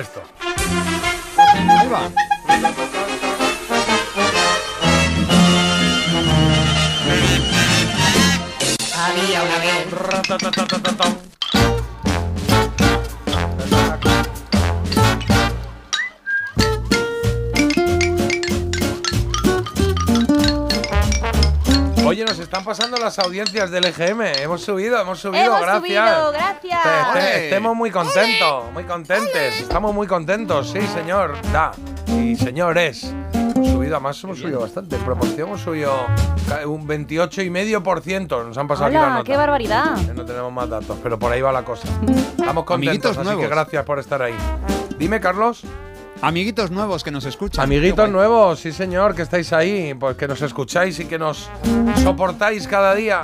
esto. Ahí va. Había una vez. Nos están pasando las audiencias del EGM. Hemos subido, hemos subido, Hemos gracias. subido, gracias. Ole. estemos muy contentos, muy contentes. Estamos muy contentos, sí, señor. Da. Y señores. Hemos subido, además hemos subido bastante. En proporción hemos subido un 28,5%. Nos han pasado aquí la Hola, nota. qué barbaridad. No tenemos más datos, pero por ahí va la cosa. Estamos contentos, Amiguitos así nuevos. que gracias por estar ahí. Dime, Carlos. Amiguitos nuevos que nos escuchan. Amiguitos nuevos, sí señor, que estáis ahí, pues que nos escucháis y que nos soportáis cada día.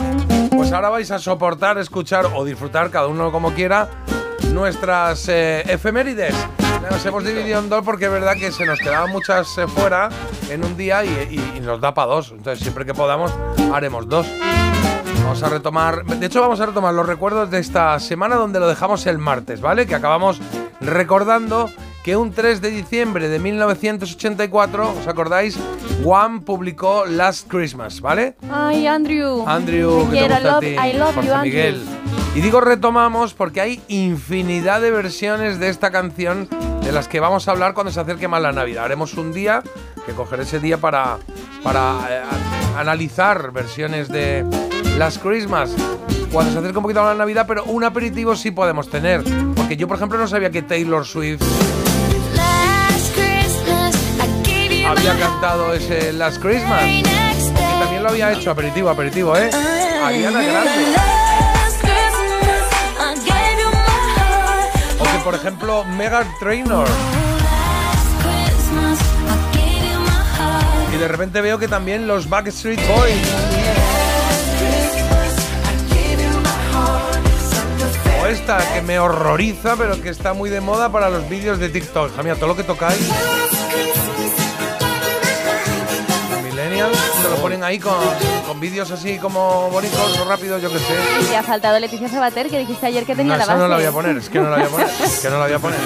Pues ahora vais a soportar, escuchar o disfrutar, cada uno como quiera, nuestras eh, efemérides. Nos hemos dividido en dos porque es verdad que se nos quedaban muchas eh, fuera en un día y, y- y nos da para dos. Entonces siempre que podamos haremos dos. Vamos a retomar, de hecho vamos a retomar los recuerdos de esta semana donde lo dejamos el martes, ¿vale? Que acabamos recordando que un 3 de diciembre de 1984, ¿os acordáis? One publicó Last Christmas, ¿vale? Ay, Andrew. Andrew, que te gusta a love- ti, I love Jorge you, Andrew. Miguel. Y digo retomamos porque hay infinidad de versiones de esta canción de las que vamos a hablar cuando se acerque más la Navidad. Haremos un día, que cogeré ese día para, para eh, a- analizar versiones de Last Christmas cuando se acerque un poquito más la Navidad, pero un aperitivo sí podemos tener. Porque yo, por ejemplo, no sabía que Taylor Swift había cantado ese Last Christmas. Y también lo había hecho, aperitivo, aperitivo, ¿eh? Ariana Grande. O que, por ejemplo, Megan Trainor. Y de repente veo que también los Backstreet Boys. O esta que me horroriza, pero que está muy de moda para los vídeos de TikTok. Hija mía, todo lo que tocáis. Ahí con, con vídeos así como bonitos o rápidos, yo que sé. Y ha faltado Leticia Sabater, que dijiste ayer que tenía No, la base. no la voy a poner, es que no la voy a poner, es que no la voy a poner.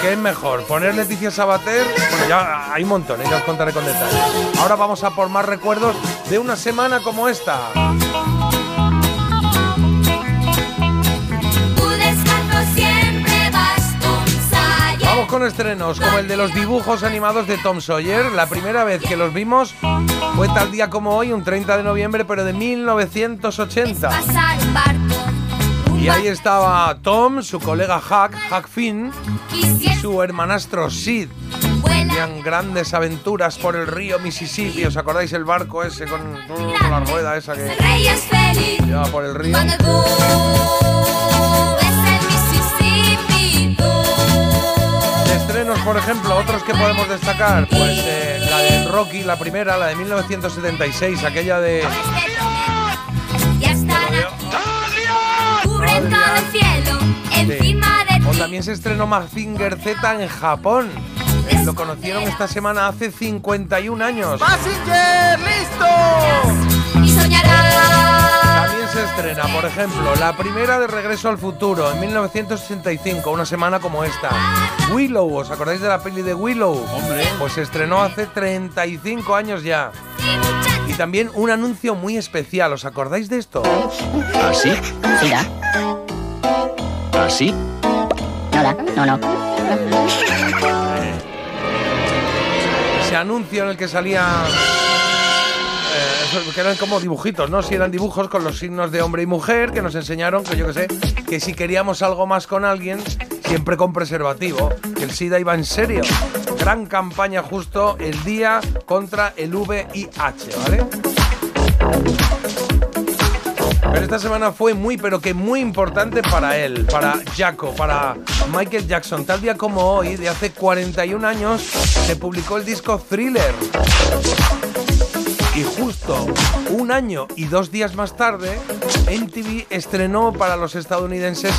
¿Qué es mejor? ¿Poner Leticia Sabater? Bueno, ya hay un montón, ¿eh? ya os contaré con detalle. Ahora vamos a por más recuerdos de una semana como esta. Con estrenos como el de los dibujos animados de Tom Sawyer. La primera vez que los vimos fue tal día como hoy, un 30 de noviembre, pero de 1980. Y ahí estaba Tom, su colega Huck, Huck Finn, y su hermanastro Sid. Tenían grandes aventuras por el río Mississippi. ¿Os acordáis el barco ese con, con la rueda esa que Rey es feliz lleva por el río? Por ejemplo, otros que podemos destacar, pues eh, la de Rocky, la primera, la de 1976, aquella de... Ya estará cubre todo el cielo encima de O ti. también se estrenó Mazinger Z en Japón. Eh, Lo conocieron esta semana hace 51 años. ¡Mazinger, listo! Y soñarás. Se estrena, por ejemplo, la primera de Regreso al Futuro en 1985, una semana como esta. Willow, ¿os acordáis de la peli de Willow? Hombre. Pues se estrenó hace 35 años ya. Y también un anuncio muy especial, ¿os acordáis de esto? ¿Así? Mira, ¿Así? nada, no, no. Ese anuncio en el que salía... que eran como dibujitos, ¿no? Si eran dibujos con los signos de hombre y mujer que nos enseñaron, que yo que sé, que si queríamos algo más con alguien, siempre con preservativo, que el SIDA iba en serio. Gran campaña justo el día contra el VIH, ¿vale? Pero esta semana fue muy, pero que muy importante para él, para Jaco, para Michael Jackson. Tal día como hoy, de hace 41 años, se publicó el disco Thriller. Y justo un año y dos días más tarde, MTV estrenó para los estadounidenses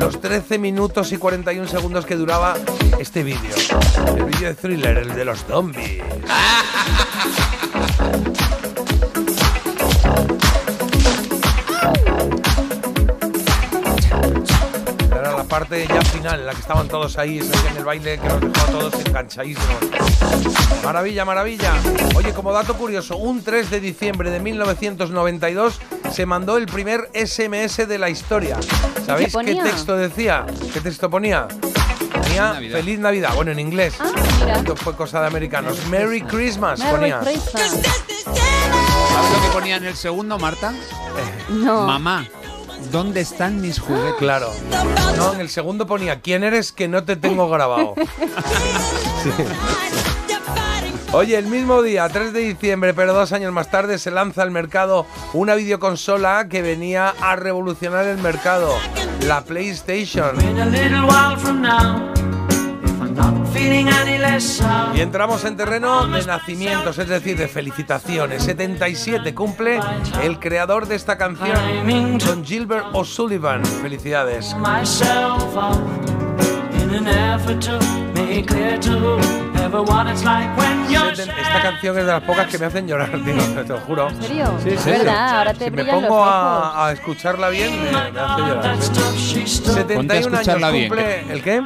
los 13 minutos y 41 segundos que duraba este vídeo. El vídeo de Thriller, el de los zombies. parte ya final, en la que estaban todos ahí, en el baile que nos dejó a todos enganchadísimos. Maravilla, maravilla. Oye, como dato curioso, un 3 de diciembre de 1992 se mandó el primer SMS de la historia. ¿Sabéis qué, ponía? texto decía? ¿Qué texto ponía? Ponía Navidad. Feliz Navidad. Bueno, en inglés. Ah, mira. Esto fue cosa de americanos. Merry Christmas Merry ponía. Christmas. ¿Sabes lo que ponía en el segundo, Marta? No. Mamá, ¿dónde están mis juguetes? Claro. No, en el segundo ponía ¿Quién eres que no te tengo grabado? Sí. Oye, el mismo día, 3 de diciembre, pero dos años más tarde, se lanza al mercado una videoconsola que venía a revolucionar el mercado, la PlayStation. Y entramos en terreno de nacimientos, es decir, de felicitaciones. 77 cumple el creador de esta canción, Don Gilbert O'Sullivan. Felicidades. myself off in an effort to make clear to whoever what it's like when you're Seten- Esta canción es de las pocas que me hacen llorar, tío, te lo juro. ¿En serio? Sí, sí. verdad, ahora te si me los pongo ojos. a, a escucharla bien, me, me hace llorar. that sí. stuff she stood 71 años bien, cumple. ¿El qué?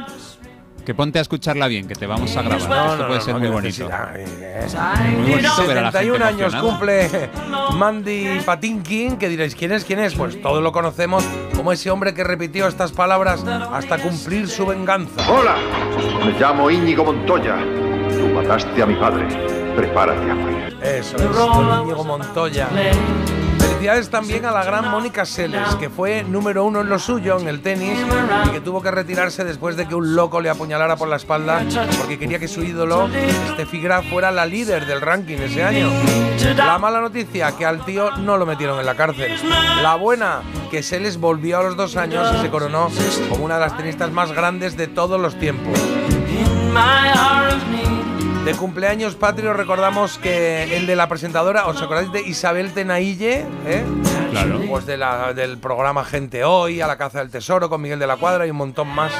Que ponte a escucharla bien, que te vamos a grabar. No, Esto no, puede no, ser no, muy bonito. necesidad, eh. Muy bonito ver a la gente 71 años cumple Mandy Patinkin, que diréis, ¿quién es? ¿Quién es? Pues todos lo conocemos como ese hombre que repitió estas palabras hasta cumplir su venganza. Hola, me llamo Íñigo Montoya. Tú mataste a mi padre. Prepárate a morir. Eso es, Íñigo Montoya. Felicidades también a la gran Mónica Seles, que fue número uno en lo suyo, en el tenis, y que tuvo que retirarse después de que un loco le apuñalara por la espalda porque quería que su ídolo, Steffi Graf, fuera la líder del ranking ese año. La mala noticia, que al tío no lo metieron en la cárcel. La buena, que Seles volvió a los dos años y se coronó como una de las tenistas más grandes de todos los tiempos. De cumpleaños patrio recordamos que el de la presentadora, ¿os acordáis de Isabel Tenaille? ¿Eh? Claro. Pues de la- del programa Gente Hoy, A la Caza del Tesoro con Miguel de la Cuadra y un montón más.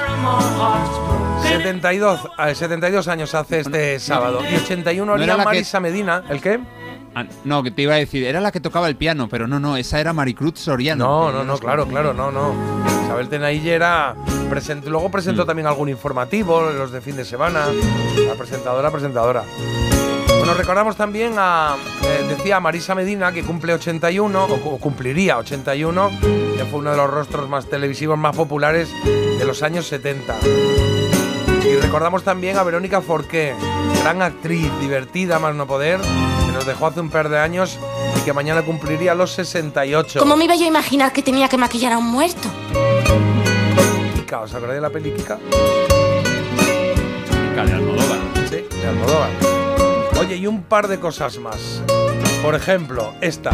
72, eh, 72 años hace este sábado. Y 81 ¿No haría que- Marisa Medina. ¿El qué? Ah, no, que te iba a decir, era la que tocaba el piano, pero no, no, esa era Maricruz Soriano. No, no, no, claro, claro, no, no. Isabel Tenaille era. present- luego presentó también algún informativo, los de fin de semana. La presentadora, presentadora. Bueno, recordamos también a, eh, decía Marisa Medina, que cumple 81, o, cu- cumpliría 81, que fue uno de los rostros más televisivos más populares de los años 70. Y recordamos también a Verónica Forqué, gran actriz, divertida más no poder, nos dejó hace un par de años y que mañana cumpliría los 68. ¿Cómo me iba yo a imaginar que tenía que maquillar a un muerto? Kika, ¿os acordáis de la peli Kika? Chica de Almodóvar. Sí, de Almodóvar. Oye, y un par de cosas más. Por ejemplo, esta.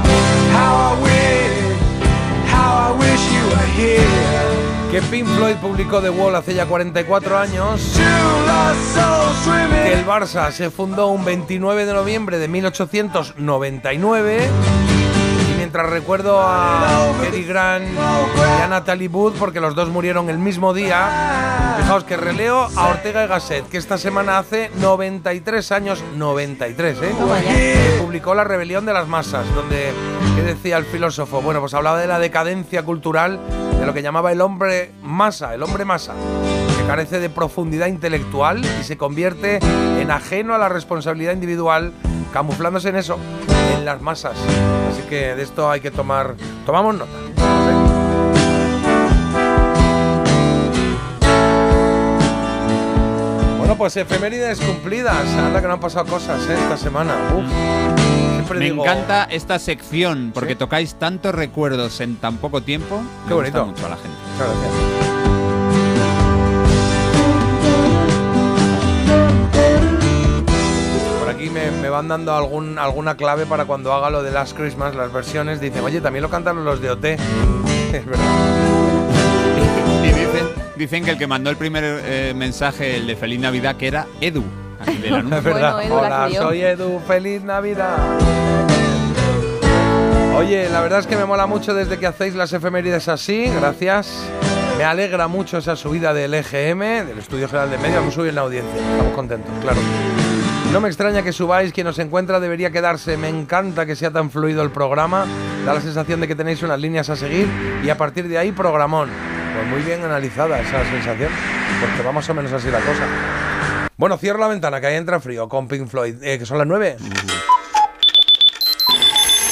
Que Pink Floyd publicó The Wall hace ya 44 años. Que el Barça se fundó un 29 de noviembre de 1899. Y mientras recuerdo a Cary Grant y a Natalie Wood, porque los dos murieron el mismo día, fijaos que releo a Ortega y Gasset, que esta semana hace 93 años, 93, ¿eh? Que publicó La rebelión de las masas, donde, ¿qué decía el filósofo? Bueno, pues hablaba de la decadencia cultural, lo que llamaba el hombre masa, el hombre masa, que carece de profundidad intelectual y se convierte en ajeno a la responsabilidad individual, camuflándose en eso, en las masas. Así que de esto hay que tomar, tomamos nota. Bueno, pues efemérides cumplidas. Anda que no han pasado cosas ¿eh? esta semana. Uf. Siempre Me digo, encanta esta sección porque Sí. tocáis tantos recuerdos en tan poco tiempo. Qué Me gusta bonito. mucho a la gente. Muchas gracias. Por aquí me, me van dando algún, alguna clave para cuando haga lo de Last Christmas, las versiones. Dicen, oye, también lo cantan los de OT. Es verdad. Y dicen, dicen que el que mandó el primer eh, mensaje, el de Feliz Navidad, que era Edu. Es verdad. Bueno, Hola, soy Edu. Feliz Navidad. Oye, la verdad es que me mola mucho desde que hacéis las efemérides así. Gracias. Me alegra mucho esa subida del EGM, del Estudio General de Medios. Vamos subir en la audiencia. Estamos contentos, claro. No me extraña que subáis, quien os encuentra debería quedarse. Me encanta que sea tan fluido el programa. Da la sensación de que tenéis unas líneas a seguir y a partir de ahí programón. Pues muy bien analizada esa sensación, porque va más o menos así la cosa. Bueno, cierro la ventana, que ahí entra frío con Pink Floyd, eh, que son las 9.